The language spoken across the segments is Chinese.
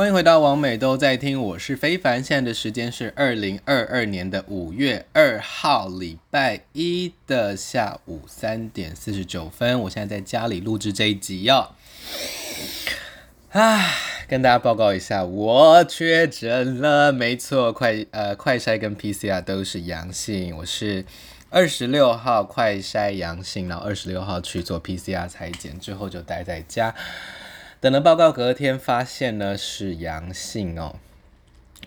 欢迎回到王美都在听，我是非凡。现在的时间是二零二二年的五月二号，礼拜一的下午三点四十九分。我现在在家里录制这一集哟。唉，跟大家报告一下，我确诊了，没错，快呃快筛跟 PCR 都是阳性。我是二十六号快筛阳性，然后二十六号去做 PCR 采检，之后就待在家。等了报告，隔天发现呢是阳性哦，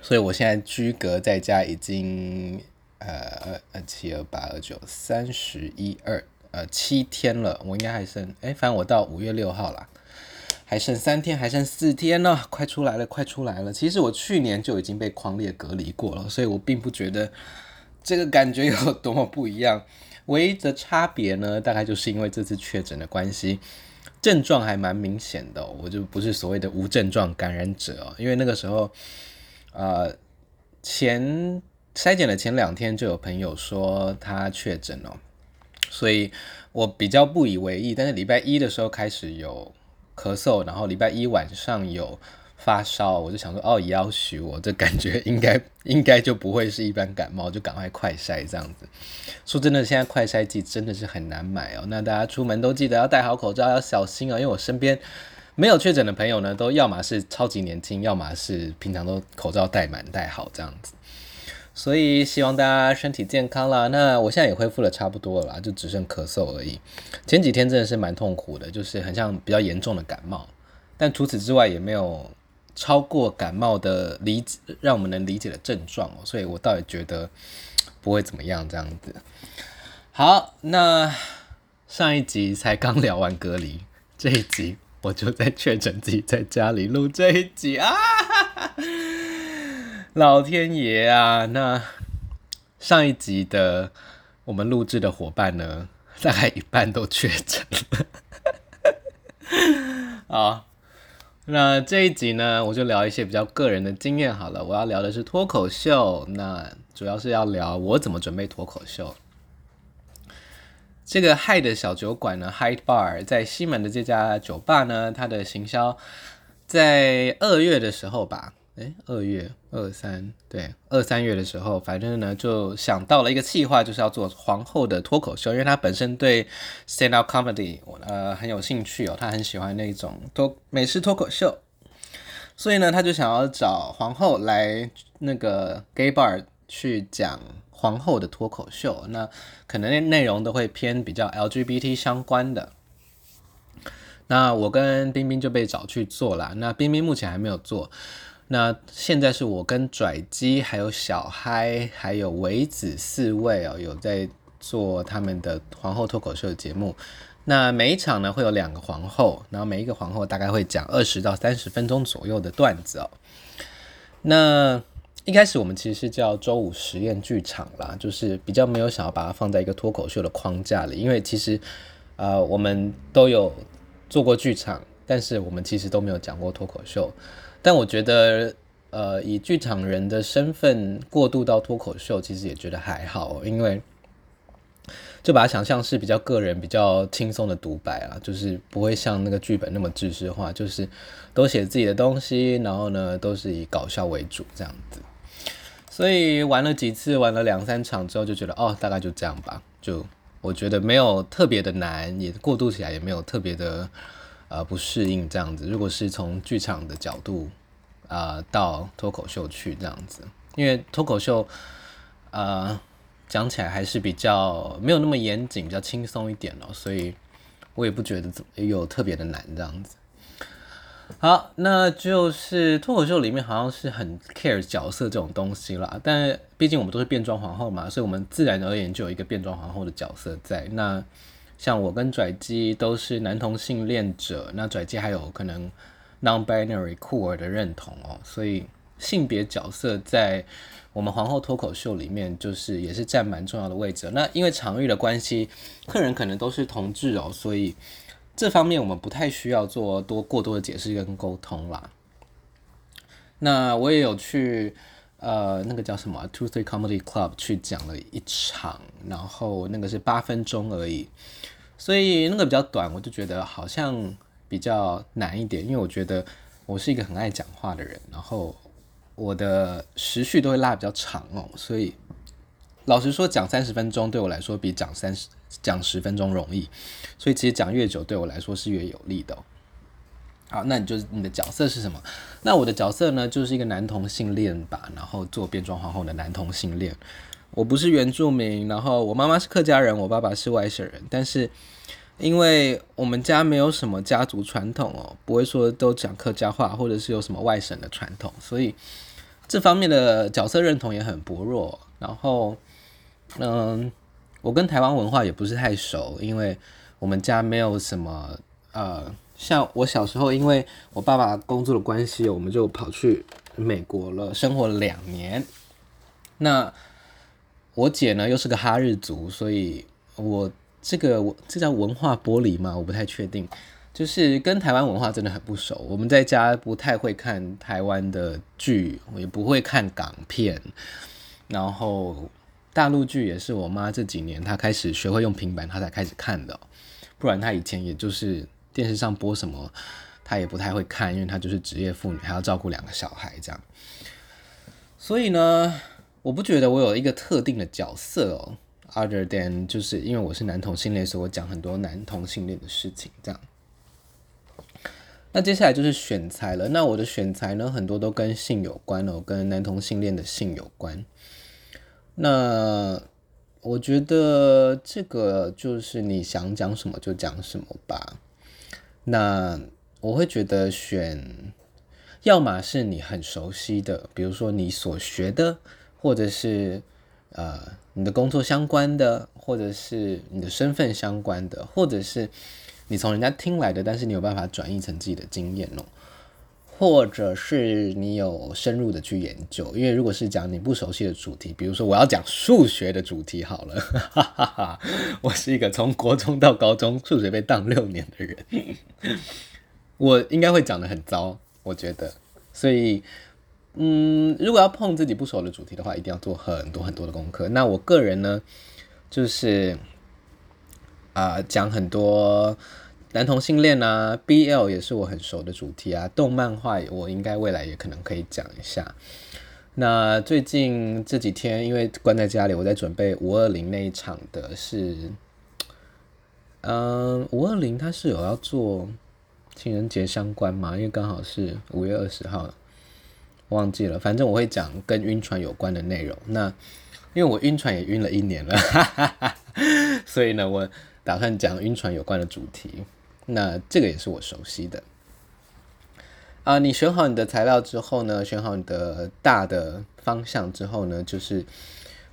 所以我现在居隔在家已经呃呃七二八二九三十一二呃七天了，我应该还剩哎，反正我到五月六号啦，还剩三天，还剩四天呢，快出来了，快出来了。其实我去年就已经被匡列隔离过了，所以我并不觉得这个感觉有多么不一样，唯一的差别呢，大概就是因为这次确诊的关系。症状还蛮明显的，我就不是所谓的无症状感染者哦，因为那个时候，呃，前筛检的前两天就有朋友说他确诊了，所以我比较不以为意。但是礼拜一的时候开始有咳嗽，然后礼拜一晚上有。发烧，我就想说，哦，也要许我这感觉应该 应该就不会是一般感冒，就赶快快筛这样子。说真的，现在快筛剂真的是很难买哦。那大家出门都记得要戴好口罩，要小心哦。因为我身边没有确诊的朋友呢，都要么是超级年轻，要么是平常都口罩戴满戴好这样子。所以希望大家身体健康啦。那我现在也恢复了差不多了啦，就只剩咳嗽而已。前几天真的是蛮痛苦的，就是很像比较严重的感冒，但除此之外也没有。超过感冒的理解，让我们能理解的症状哦，所以我倒也觉得不会怎么样这样子。好，那上一集才刚聊完隔离，这一集我就在确诊自己在家里录这一集啊！老天爷啊！那上一集的我们录制的伙伴呢，大概一半都确诊了。啊。那这一集呢，我就聊一些比较个人的经验好了。我要聊的是脱口秀，那主要是要聊我怎么准备脱口秀。这个 Hyde 的小酒馆呢，Hyde Bar 在西门的这家酒吧呢，它的行销在二月的时候吧。诶，二月二三对二三月的时候，反正呢就想到了一个计划，就是要做皇后的脱口秀，因为他本身对 stand up comedy 呃很有兴趣哦，他很喜欢那种脱美式脱口秀，所以呢他就想要找皇后来那个 gay bar 去讲皇后的脱口秀，那可能内容都会偏比较 LGBT 相关的。那我跟冰冰就被找去做了，那冰冰目前还没有做。那现在是我跟拽鸡，还有小嗨，还有维子四位哦，有在做他们的皇后脱口秀的节目。那每一场呢会有两个皇后，然后每一个皇后大概会讲二十到三十分钟左右的段子哦。那一开始我们其实是叫周五实验剧场啦，就是比较没有想要把它放在一个脱口秀的框架里，因为其实呃我们都有做过剧场，但是我们其实都没有讲过脱口秀。但我觉得，呃，以剧场人的身份过渡到脱口秀，其实也觉得还好，因为就把它想象是比较个人、比较轻松的独白啊，就是不会像那个剧本那么知识化，就是都写自己的东西，然后呢，都是以搞笑为主这样子。所以玩了几次，玩了两三场之后，就觉得哦，大概就这样吧。就我觉得没有特别的难，也过渡起来也没有特别的。呃，不适应这样子。如果是从剧场的角度，啊、到脱口秀去这样子，因为脱口秀，呃，讲起来还是比较没有那么严谨，比较轻松一点哦，所以我也不觉得有特别的难这样子。好，那就是脱口秀里面好像是很 care 角色这种东西啦，但毕竟我们都是变装皇后嘛，所以我们自然而然就有一个变装皇后的角色在那。像我跟拽鸡都是男同性恋者，那拽鸡还有可能 non-binary 酷儿的认同哦，所以性别角色在我们皇后脱口秀里面就是也是占蛮重要的位置。那因为场域的关系，客人可能都是同志哦，所以这方面我们不太需要做多过多的解释跟沟通啦。那我也有去呃那个叫什么 Two Three Comedy Club 去讲了一场，然后那个是八分钟而已。所以那个比较短，我就觉得好像比较难一点，因为我觉得我是一个很爱讲话的人，然后我的时序都会拉比较长哦，所以老实说，讲三十分钟对我来说比讲三十讲十分钟容易，所以其实讲越久对我来说是越有利的。好，那你就你的角色是什么？那我的角色呢，就是一个男同性恋吧，然后做变装皇后的男同性恋。我不是原住民，然后我妈妈是客家人，我爸爸是外省人，但是因为我们家没有什么家族传统哦，不会说都讲客家话，或者是有什么外省的传统，所以这方面的角色认同也很薄弱。然后，嗯，我跟台湾文化也不是太熟，因为我们家没有什么呃。像我小时候，因为我爸爸工作的关系，我们就跑去美国了，生活了两年。那我姐呢，又是个哈日族，所以我这个我这叫文化剥离嘛，我不太确定。就是跟台湾文化真的很不熟，我们在家不太会看台湾的剧，我也不会看港片。然后大陆剧也是我妈这几年她开始学会用平板，她才开始看的，不然她以前也就是。电视上播什么，他也不太会看，因为他就是职业妇女，还要照顾两个小孩这样。所以呢，我不觉得我有一个特定的角色哦，other than 就是因为我是男同性恋，所以我讲很多男同性恋的事情这样。那接下来就是选材了。那我的选材呢，很多都跟性有关哦，跟男同性恋的性有关。那我觉得这个就是你想讲什么就讲什么吧。那我会觉得选，要么是你很熟悉的，比如说你所学的，或者是呃你的工作相关的，或者是你的身份相关的，或者是你从人家听来的，但是你有办法转译成自己的经验哦，或者是你有深入的去研究，因为如果是讲你不熟悉的主题，比如说我要讲数学的主题好了，哈哈哈，我是一个从国中到高中数学被当六年的人。我应该会讲得很糟，我觉得，所以，嗯，如果要碰自己不熟的主题的话，一定要做很多很多的功课。那我个人呢，就是啊，讲很多男同性恋啊，BL 也是我很熟的主题啊，动漫画我应该未来也可能可以讲一下。那最近这几天因为关在家里，我在准备五二零那一场的是。嗯，五二零它是有要做情人节相关嘛？因为刚好是五月二十号，忘记了。反正我会讲跟晕船有关的内容。那因为我晕船也晕了一年了，哈哈哈，所以呢，我打算讲晕船有关的主题。那这个也是我熟悉的。啊，你选好你的材料之后呢，选好你的大的方向之后呢，就是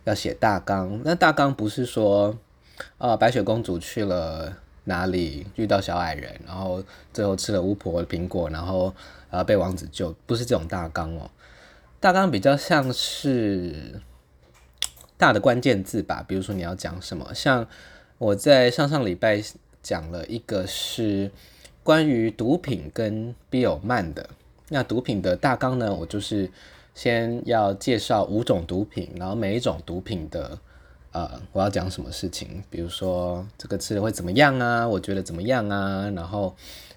要写大纲。那大纲不是说。啊，白雪公主去了哪里？遇到小矮人，然后最后吃了巫婆的苹果，然后呃被王子救，不是这种大纲哦。大纲比较像是大的关键字吧，比如说你要讲什么。像我在上上礼拜讲了一个是关于毒品跟 BL 漫的。那毒品的大纲呢，我就是先要介绍五种毒品，然后每一种毒品的。呃，我要讲什么事情？比如说这个吃了会怎么样啊？我觉得怎么样啊？然后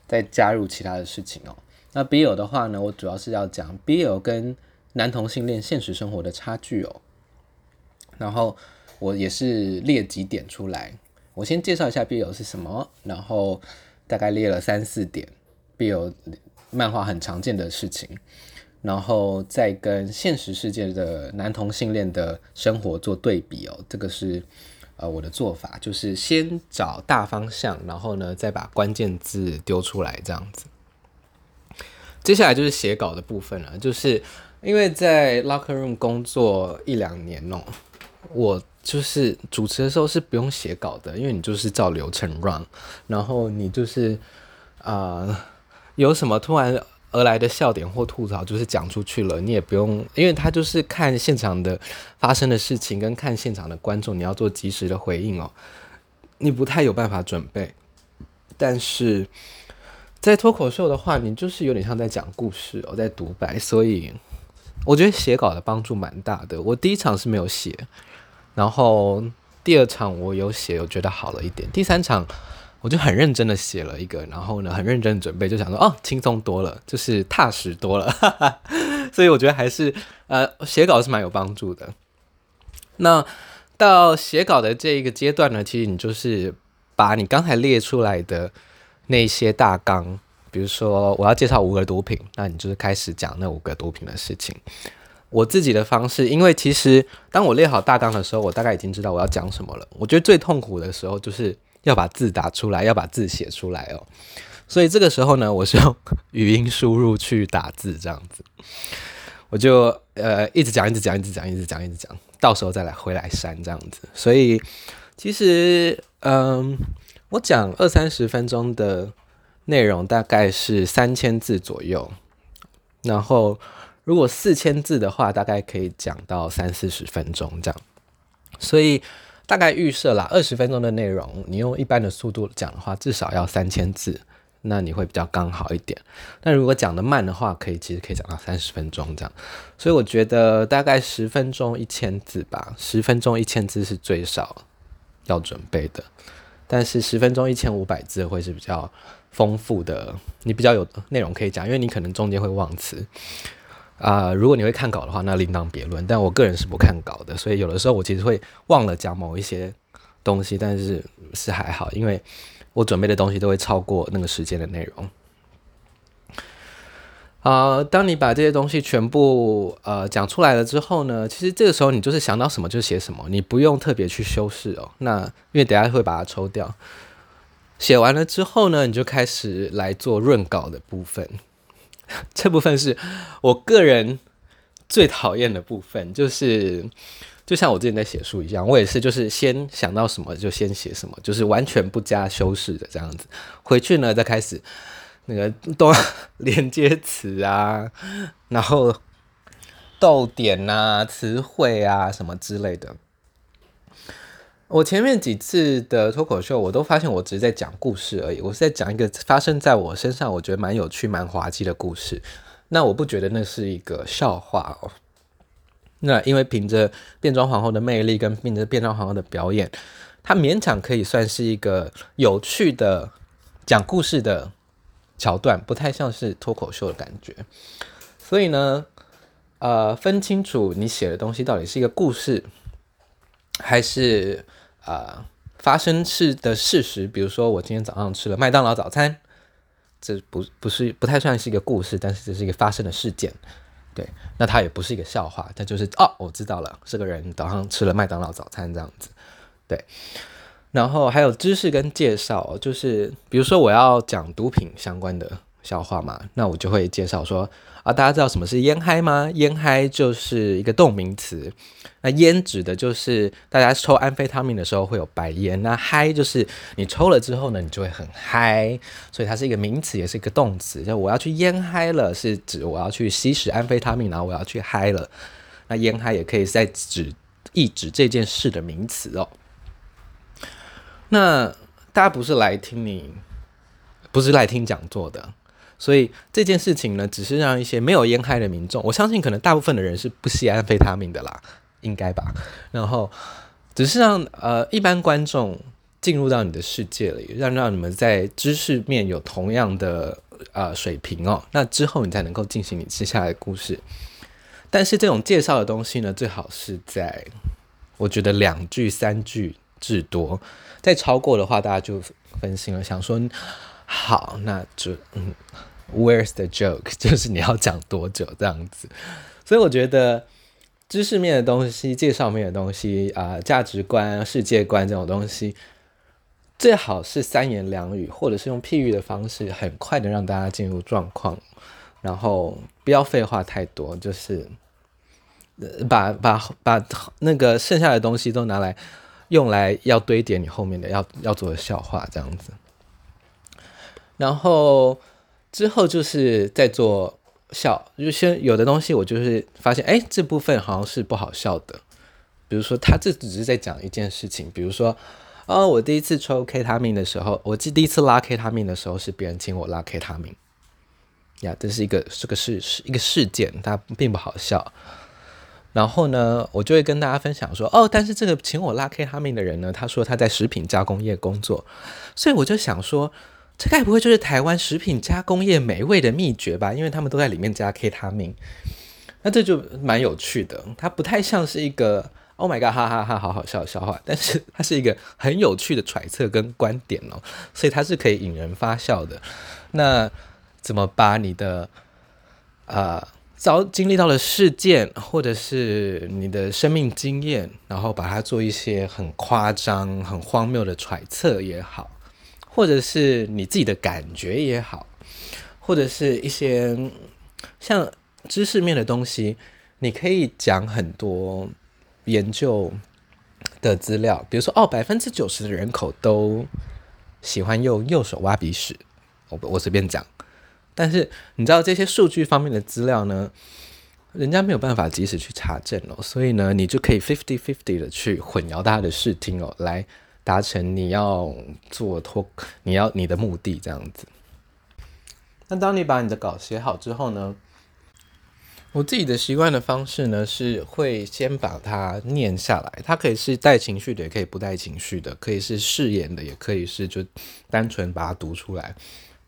再加入其他的事情哦。那 BL 的话呢，我主要是要讲 BL 跟男同性恋现实生活的差距哦。然后我也是列几点出来。我先介绍一下 BL 是什么，然后大概列了三四点 BL 漫画很常见的事情。然后再跟现实世界的男同性恋的生活做对比哦，这个是呃我的做法，就是先找大方向，然后呢再把关键字丢出来这样子。接下来就是写稿的部分了，就是因为在 Locker Room 工作一两年哦，我就是主持的时候是不用写稿的，因为你就是照流程 run，然后你就是啊、有什么突然。而来的笑点或吐槽就是讲出去了，你也不用，因为他就是看现场的发生的事情跟看现场的观众，你要做及时的回应哦。你不太有办法准备，但是在脱口秀的话，你就是有点像在讲故事哦，在独白，所以我觉得写稿的帮助蛮大的。我第一场是没有写，然后第二场我有写，我觉得好了一点。第三场我就很认真的写了一个，然后呢，很认真的准备，就想说哦，轻松多了，就是踏实多了，所以我觉得还是呃，写稿是蛮有帮助的。那到写稿的这一个阶段呢，其实你就是把你刚才列出来的那些大纲，比如说我要介绍五个毒品，那你就是开始讲那五个毒品的事情。我自己的方式，因为其实当我列好大纲的时候，我大概已经知道我要讲什么了。我觉得最痛苦的时候就是。要把字打出来，要把字写出来哦。所以这个时候呢，我是用语音输入去打字，这样子，我就呃一直讲，一直讲，一直讲，一直讲，一直讲，到时候再来回来删这样子。所以其实嗯，我讲二三十分钟的内容大概是三千字左右，然后如果四千字的话，大概可以讲到三四十分钟这样。所以。大概预设啦，二十分钟的内容，你用一般的速度讲的话，至少要三千字，那你会比较刚好一点。但如果讲得慢的话，可以其实可以讲到三十分钟这样。所以我觉得大概十分钟一千字吧，十分钟一千字是最少要准备的。但是十分钟一千五百字会是比较丰富的，你比较有内容可以讲，因为你可能中间会忘词。啊、如果你会看稿的话，那另当别论。但我个人是不看稿的，所以有的时候我其实会忘了讲某一些东西，但是是还好，因为我准备的东西都会超过那个时间的内容。啊、当你把这些东西全部呃讲出来了之后呢，其实这个时候你就是想到什么就写什么，你不用特别去修饰哦。那因为等下会把它抽掉，写完了之后呢，你就开始来做润稿的部分。这部分是我个人最讨厌的部分，就是就像我之前在写书一样，我也是，就是先想到什么就先写什么，就是完全不加修饰的这样子。回去呢，再开始那个多 连接词啊，然后逗点啊、词汇啊什么之类的。我前面几次的脱口秀，我都发现我只是在讲故事而已。我是在讲一个发生在我身上，我觉得蛮有趣、蛮滑稽的故事。那我不觉得那是一个笑话哦。那因为凭着变装皇后的魅力跟凭着变装皇后的表演，它勉强可以算是一个有趣的讲故事的桥段，不太像是脱口秀的感觉。所以呢，呃，分清楚你写的东西到底是一个故事，还是。呃，发生事的事实，比如说我今天早上吃了麦当劳早餐，这不不是不太算是一个故事，但是这是一个发生的事件，对，那它也不是一个笑话，它就是哦，我知道了，这个人早上吃了麦当劳早餐这样子，对，然后还有知识跟介绍，就是比如说我要讲毒品相关的笑话嘛，那我就会介绍说。啊，大家知道什么是烟嗨吗？烟嗨就是一个动名词，那烟指的就是大家抽安非他命的时候会有白烟，那嗨就是你抽了之后呢，你就会很嗨，所以它是一个名词，也是一个动词。就我要去烟嗨了，是指我要去吸食安非他命，然后我要去嗨了。那烟嗨也可以在指一指这件事的名词哦。那大家不是来听你，不是来听讲座的。所以这件事情呢，只是让一些没有烟嗨的民众，我相信可能大部分的人是不吸安非他命的啦，应该吧。然后只是让呃一般观众进入到你的世界里，让让你们在知识面有同样的呃水平哦，那之后你才能够进行你接下来的故事。但是这种介绍的东西呢，最好是在我觉得两句三句至多，再超过的话，大家就分心了，想说好，那就嗯。Where's the joke？就是你要讲多久这样子，所以我觉得知识面的东西、介绍面的东西啊、价值观、世界观这种东西，最好是三言两语，或者是用譬喻的方式，很快的让大家进入状况，然后不要废话太多，就是把把把那个剩下的东西都拿来用来要堆叠你后面的要要做的笑话这样子，然后。之后就是在做笑，就先有的东西我就是发现，哎，这部分好像是不好笑的。比如说，他这只是在讲一件事情，比如说，哦，我第一次抽 K 他命的时候，我记第一次拉 K 他命的时候是别人请我拉 K 他命，呀，这是一个这个事是一个事件，它并不好笑。然后呢，我就会跟大家分享说，哦，但是这个请我拉 K 他命的人呢，他说他在食品加工业工作，所以我就想说，这该不会就是台湾食品加工业美味的秘诀吧？因为他们都在里面加 K 他命，那这就蛮有趣的。它不太像是一个 Oh my God，哈哈哈，好好笑笑话，但是它是一个很有趣的揣测跟观点哦，所以它是可以引人发笑的。那怎么把你的啊？呃遭经历到的事件，或者是你的生命经验，然后把它做一些很夸张、很荒谬的揣测也好，或者是你自己的感觉也好，或者是一些像知识面的东西，你可以讲很多研究的资料，比如说哦，百分之九十的人口都喜欢用右手挖鼻屎，我我随便讲。但是你知道这些数据方面的资料呢，人家没有办法及时去查证哦，所以呢，你就可以 fifty fifty 的去混淆大家的视听哦，来达成你要做托你要你的目的这样子。那当你把你的稿写好之后呢，我自己的习惯的方式呢，是会先把它念下来，它可以是带情绪的，也可以不带情绪的，可以是誓言的，也可以是就单纯把它读出来。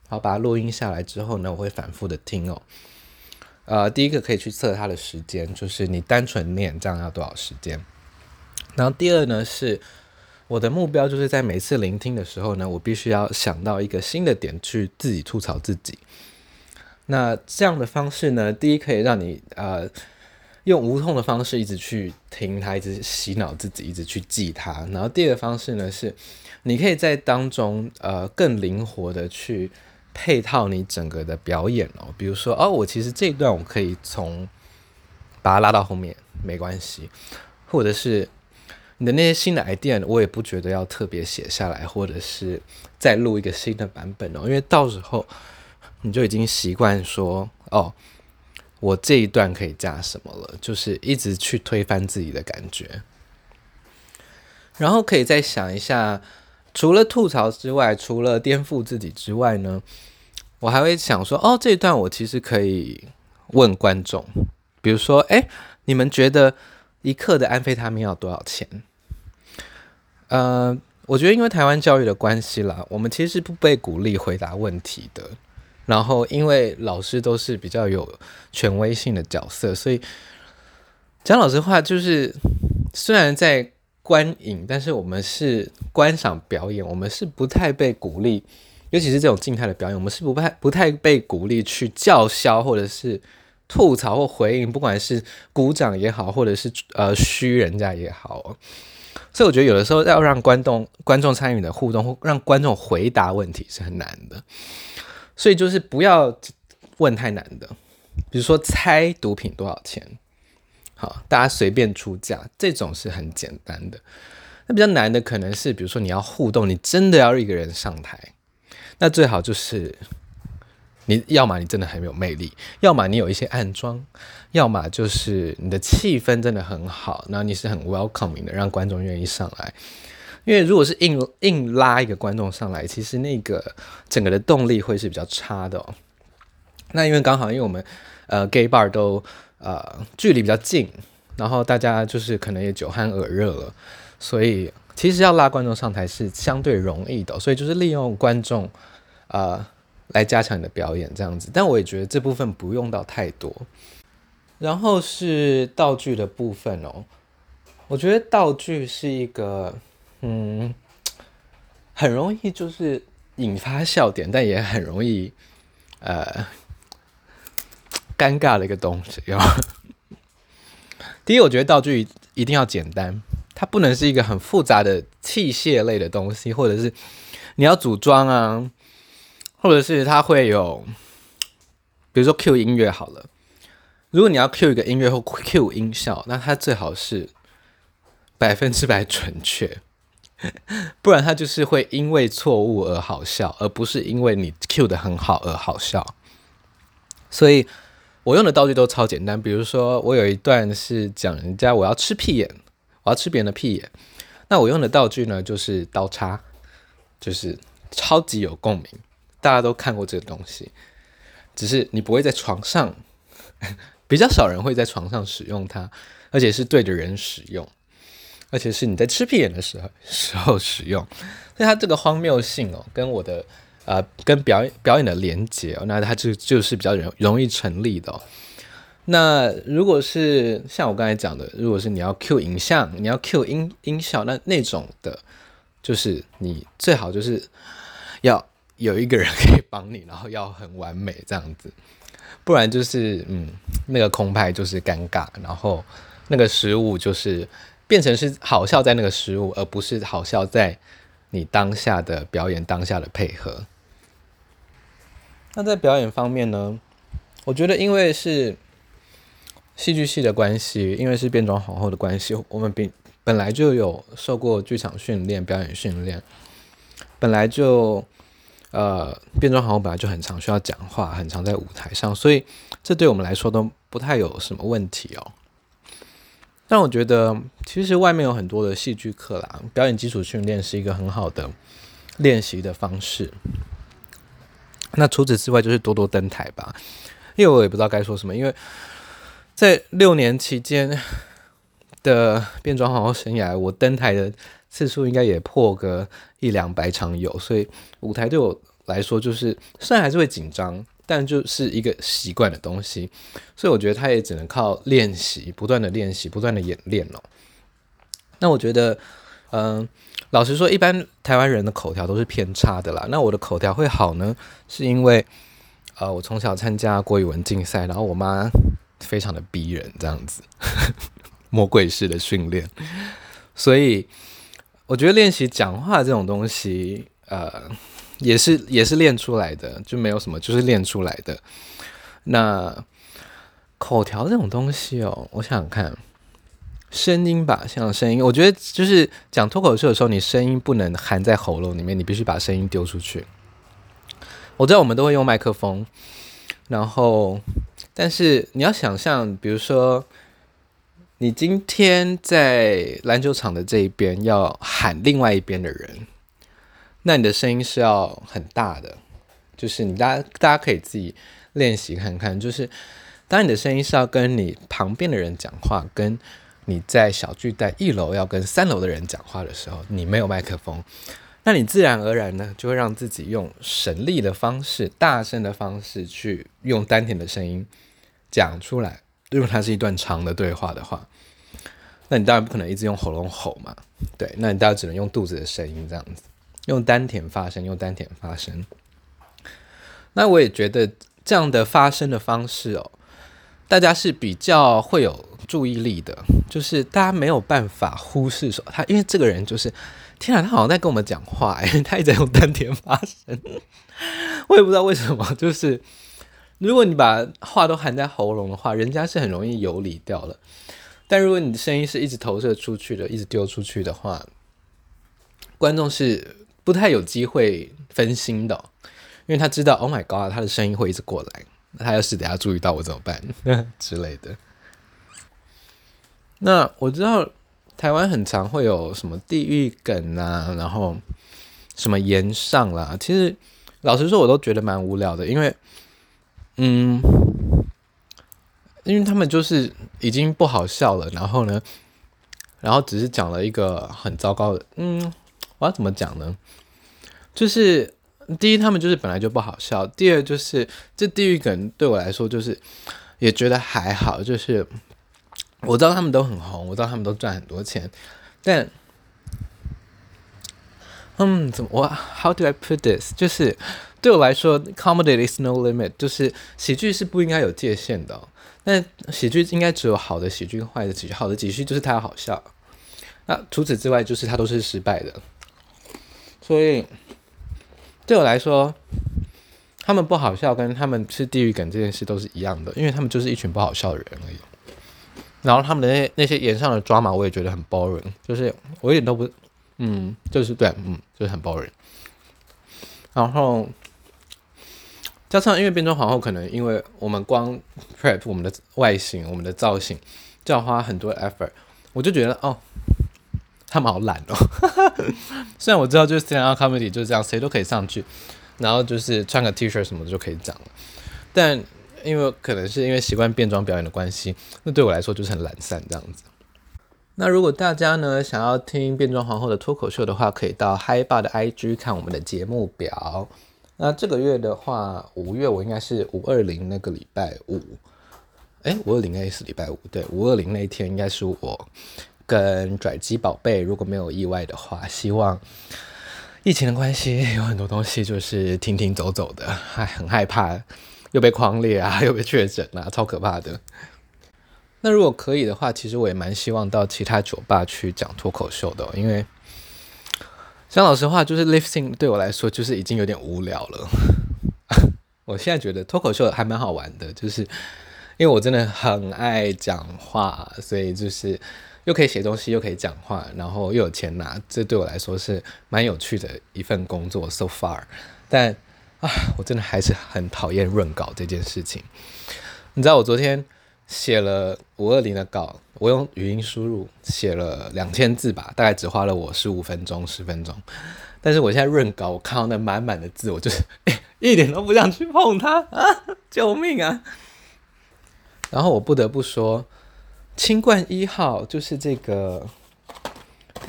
好，把它录音下来之后呢，我会反复的听哦。呃，第一个可以去测它的时间，就是你单纯念这样要多少时间。然后第二呢，是我的目标就是在每次聆听的时候呢，我必须要想到一个新的点去自己吐槽自己。那这样的方式呢，第一可以让你呃用无痛的方式一直去听它，一直洗脑自己，一直去记它。然后第二个方式呢，是你可以在当中呃更灵活的去。配套你整个的表演哦，比如说哦，我其实这一段我可以从把它拉到后面没关系，或者是你的那些新的 idea，我也不觉得要特别写下来，或者是再录一个新的版本哦，因为到时候你就已经习惯说哦，我这一段可以加什么了，就是一直去推翻自己的感觉，然后可以再想一下。除了吐槽之外，除了颠覆自己之外呢，我还会想说，哦，这一段我其实可以问观众，比如说，哎，你们觉得一克的安非他命要多少钱？呃，我觉得因为台湾教育的关系啦，我们其实是不被鼓励回答问题的。然后，因为老师都是比较有权威性的角色，所以讲老实话，就是虽然在。观影，但是我们是观赏表演，我们是不太被鼓励，尤其是这种静态的表演，我们是不太不太被鼓励去叫嚣或者是吐槽或回应，不管是鼓掌也好，或者是呃嘘人家也好，所以我觉得有的时候要让观众观众参与的互动，或让观众回答问题是很难的，所以就是不要问太难的，比如说猜毒品多少钱。好，大家随便出价，这种是很简单的。那比较难的可能是，比如说你要互动，你真的要一个人上台，那最好就是你要么你真的很有魅力，要么你有一些暗装，要么就是你的气氛真的很好，然后你是很 welcoming 的，让观众愿意上来。因为如果是硬硬拉一个观众上来，其实那个整个的动力会是比较差的哦。那因为刚好因为我们呃 gay bar 都。呃，距离比较近，然后大家就是可能也酒酣耳热了，所以其实要拉观众上台是相对容易的，所以就是利用观众呃来加强你的表演这样子。但我也觉得这部分不用到太多。然后是道具的部分哦，我觉得道具是一个嗯，很容易就是引发笑点，但也很容易呃。尴尬的一个东西哟。第一，我觉得道具一定要简单，它不能是一个很复杂的器械类的东西，或者是你要组装啊，或者是它会有，比如说 Q 音乐好了，如果你要 Q 一个音乐或 Q 音效，那它最好是百分之百准确，不然它就是会因为错误而好笑，而不是因为你 Q 的很好而好笑，所以。我用的道具都超简单，比如说我有一段是讲人家我要吃屁眼，我要吃别人的屁眼，那我用的道具呢就是刀叉，就是超级有共鸣，大家都看过这个东西，只是你不会在床上 比较少人会在床上使用它，而且是对着人使用，而且是你在吃屁眼的时候时候使用。所以它这个荒谬性哦，跟我的呃跟表演表演的连接哦，那它就就是比较容容易成立的。那如果是像我刚才讲的，如果是你要 Q 影像，你要 Q 音音效，那那种的，就是你最好就是要有一个人可以帮你，然后要很完美这样子，不然就是嗯，那个空拍就是尴尬，然后那个失误就是变成是好笑在那个失误，而不是好笑在你当下的表演当下的配合。那在表演方面呢，我觉得因为是。戏剧系的关系，因为是变装皇后的关系，我们本本来就有受过剧场训练、表演训练，本来就呃，变装皇后本来就很常需要讲话，很常在舞台上，所以这对我们来说都不太有什么问题哦。但我觉得，其实外面有很多的戏剧课啦，表演基础训练是一个很好的练习的方式。那除此之外，就是多多登台吧，因为我也不知道该说什么，因为。在六年期间的变装皇后生涯，我登台的次数应该也破个一两百场有，所以舞台对我来说就是虽然还是会紧张，但就是一个习惯的东西，所以我觉得他也只能靠练习，不断的练习，不断的演练哦。那我觉得，嗯、老实说，一般台湾人的口条都是偏差的啦。那我的口条会好呢，是因为，呃，我从小参加国语文竞赛，然后我妈。非常的逼人，这样子，魔鬼式的训练，所以我觉得练习讲话这种东西，呃，也是也是练出来的，就没有什么，就是练出来的。那口条这种东西哦，我想想看，声音吧，像声音，我觉得就是讲脱口秀的时候，你声音不能含在喉咙里面，你必须把声音丢出去。我知道我们都会用麦克风，然后。但是你要想象，比如说，你今天在篮球场的这一边要喊另外一边的人，那你的声音是要很大的。就是你大家大家可以自己练习看看，就是当你的声音是要跟你旁边的人讲话，跟你在小巨蛋一楼要跟三楼的人讲话的时候，你没有麦克风。那你自然而然呢，就会让自己用省力的方式、大声的方式去用丹田的声音讲出来。如果它是一段长的对话的话，那你当然不可能一直用喉咙吼嘛。对，那你当然只能用肚子的声音这样子，用丹田发声，用丹田发声。那我也觉得这样的发声的方式哦，大家是比较会有注意力的，就是大家没有办法忽视说他，因为这个人就是。天啊，他好像在跟我们讲话哎，他一直在用丹田发声，我也不知道为什么。就是如果你把话都含在喉咙的话，人家是很容易游离掉了。但如果你的声音是一直投射出去的，一直丢出去的话，观众是不太有机会分心的，因为他知道，Oh my God，他的声音会一直过来，那他要是等下注意到我怎么办 之类的。那我知道。台湾很常会有什么地狱梗啊，然后什么言上啦，其实老实说我都觉得蛮无聊的，因为，嗯，因为他们就是已经不好笑了，然后呢，然后只是讲了一个很糟糕的，嗯，我要怎么讲呢？就是第一，他们就是本来就不好笑；第二，就是这地狱梗对我来说就是也觉得还好，就是。我知道他们都很红，我知道他们都赚很多钱，但，嗯，怎么我 How do I put this？就是对我来说，comedy is no limit，就是喜剧是不应该有界限的哦。但喜剧应该只有好的喜剧，坏的喜剧。好的喜剧就是它好笑，那除此之外，就是它都是失败的。所以对我来说，他们不好笑跟他们是地狱梗这件事都是一样的，因为他们就是一群不好笑的人而已。然后他们的那那些演上的 drama 我也觉得很 boring，就是我一点都不，嗯，就是对，嗯，就是很 boring。然后加上因为变装皇后，可能因为我们光 prep 我们的外形、我们的造型就要花很多 effort，我就觉得哦，他们好懒哦。虽然我知道就是 stand up comedy 就是这样，谁都可以上去，然后就是穿个 T 恤什么的就可以讲了，但因为可能是因为习惯变装表演的关系，那对我来说就是很懒散这样子。那如果大家呢想要听变装皇后的脱口秀的话，可以到嗨霸的 IG 看我们的节目表。那这个月的话，五月我应该是五二零那个礼拜五，哎，五二零那是礼拜五，对，五二零那一天应该是我跟拽机宝贝，如果没有意外的话，希望疫情的关系，有很多东西就是停停走走的，还很害怕又被匡列啊，又被确诊啊，超可怕的。那如果可以的话，其实我也蛮希望到其他酒吧去讲脱口秀的，因为。讲老实话，就是 lifting 对我来说就是已经有点无聊了。我现在觉得脱口秀还蛮好玩的，就是因为我真的很爱讲话，所以就是又可以写东西，又可以讲话，然后又有钱拿，这对我来说是蛮有趣的一份工作。So far，但啊，我真的还是很讨厌润稿这件事情。你知道我昨天写了五二零的稿。我用语音输入写了两千字吧，大概只花了我十五分钟、十分钟。但是我现在润稿，我看到那满满的字，我就是 一点都不想去碰它啊！救命啊！然后我不得不说，清冠一号就是这个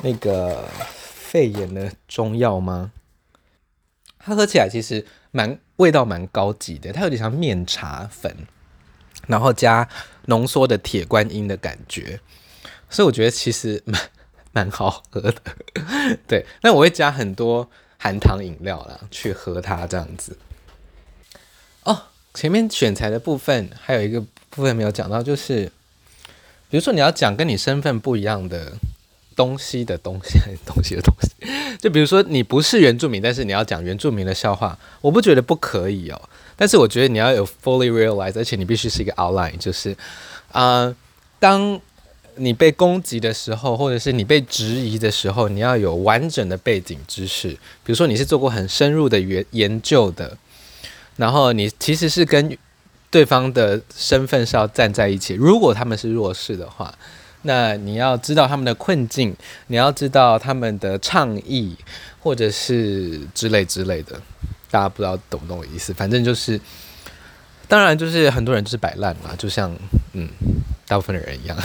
那个肺炎的中药吗？它喝起来其实蛮味道蛮高级的，它有点像面茶粉。然后加浓缩的铁观音的感觉，所以我觉得其实蛮 蛮好喝的。对，那我会加很多含糖饮料啦，去喝它这样子。哦，前面选材的部分还有一个部分没有讲到，就是比如说你要讲跟你身份不一样的东西的东西，东西的东西，就比如说你不是原住民，但是你要讲原住民的笑话，我不觉得不可以哦。但是我觉得你要有 fully realize，而且你必须是一个 outline，就是，啊、当你被攻击的时候，或者是你被质疑的时候，你要有完整的背景知识。比如说你是做过很深入的研研究的，然后你其实是跟对方的身份是要站在一起。如果他们是弱势的话，那你要知道他们的困境，你要知道他们的倡议，或者是之类之类的。大家不知道懂不懂我意思？反正就是，当然就是很多人就是摆烂嘛，就像嗯，大部分的人一样。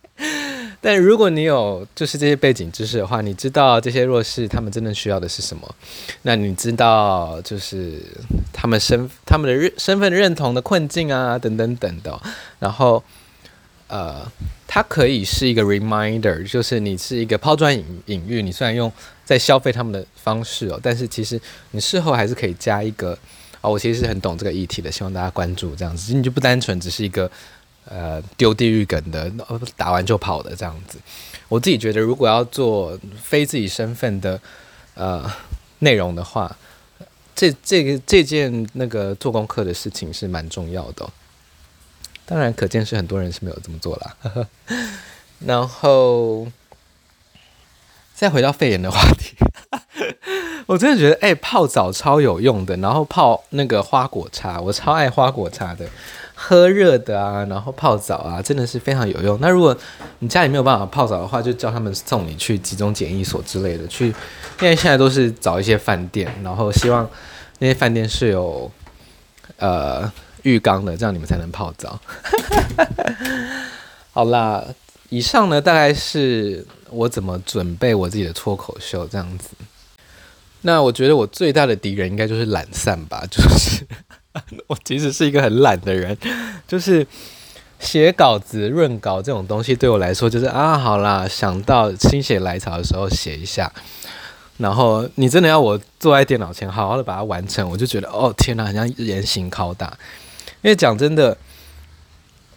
但如果你有就是这些背景知识的话，你知道这些弱势他们真正需要的是什么？那你知道就是他们身他们的认身份认同的困境啊，等等等等的。然后呃，它可以是一个 reminder，就是你是一个抛砖引引玉。你虽然用。在消费他们的方式哦，但是其实你事后还是可以加一个哦，我其实是很懂这个议题的，希望大家关注这样子，你就不单纯只是一个呃丢地狱梗的，打完就跑的这样子。我自己觉得，如果要做非自己身份的呃内容的话，这这个这件那个做功课的事情是蛮重要的。当然，可见是很多人是没有这么做啦。然后。再回到肺炎的话题，我真的觉得哎、泡澡超有用的。然后泡那个花果茶，我超爱花果茶的，喝热的啊，然后泡澡啊，真的是非常有用。那如果你家里没有办法泡澡的话，就叫他们送你去集中检疫所之类的去，因为现在都是找一些饭店，然后希望那些饭店是有呃浴缸的，这样你们才能泡澡。好啦。以上呢，大概是我怎么准备我自己的脱口秀这样子。那我觉得我最大的敌人应该就是懒散吧，就是我其实是一个很懒的人，就是写稿子、润稿这种东西对我来说就是啊，好啦，想到心血来潮的时候写一下。然后你真的要我坐在电脑前好好的把它完成，我就觉得哦天哪，好像严刑拷打。因为讲真的。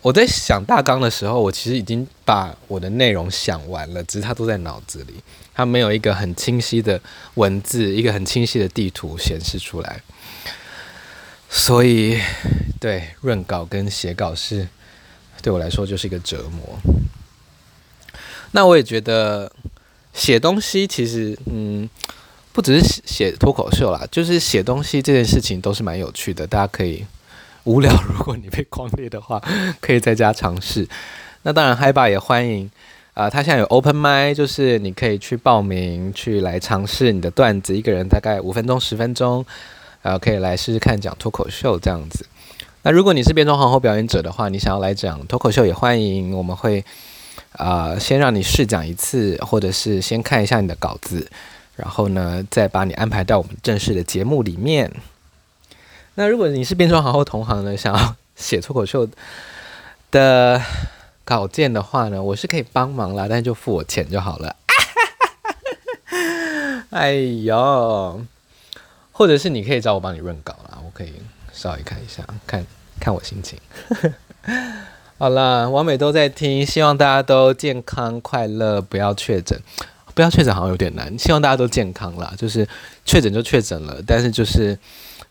我在想大纲的时候，我其实已经把我的内容想完了，只是它都在脑子里，它没有一个很清晰的文字，一个很清晰的地图显示出来。所以，对，润稿跟写稿是对我来说就是一个折磨。那我也觉得写东西其实，嗯，不只是写脱口秀啦，就是写东西这件事情都是蛮有趣的，大家可以。无聊，如果你被匡列的话，可以在家尝试。那当然，嗨吧也欢迎啊、呃，他现在有 open mic，就是你可以去报名，去来尝试你的段子，一个人大概五分钟、十分钟，呃可以来试试看讲脱口秀这样子。那如果你是变装皇后表演者的话，你想要来讲脱口秀也欢迎，我们会啊、先让你试讲一次，或者是先看一下你的稿子，然后呢再把你安排到我们正式的节目里面。那如果你是变装皇后同行呢，想要写脱口秀的稿件的话呢，我是可以帮忙啦，但是就付我钱就好了。哎呦，或者是你可以找我帮你润稿啦，我可以稍微看一下，看看我心情。好啦，完美都在听，希望大家都健康快乐，不要确诊。不要确诊好像有点难，希望大家都健康啦。就是确诊就确诊了，但是就是。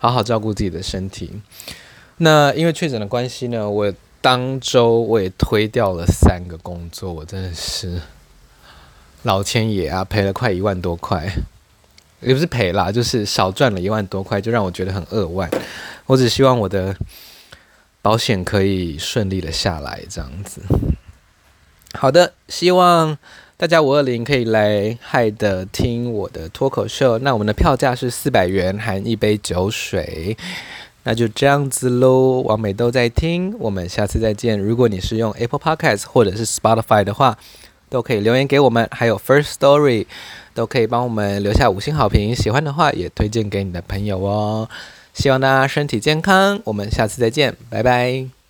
好好照顾自己的身体。那因为确诊的关系呢，我当周我也推掉了三个工作，我真的是老天爷啊，赔了快一万多块，也不是赔啦，就是少赚了一万多块，就让我觉得很扼腕。我只希望我的保险可以顺利的下来，这样子。好的，希望。大家五二零可以来嗨的听我的脱口秀，那我们的票价是四百元含一杯酒水，那就这样子喽。王美都在听，我们下次再见。如果你是用 Apple Podcast 或者是 Spotify 的话，都可以留言给我们，还有 First Story 都可以帮我们留下五星好评。喜欢的话也推荐给你的朋友哦。希望大家身体健康，我们下次再见，拜拜。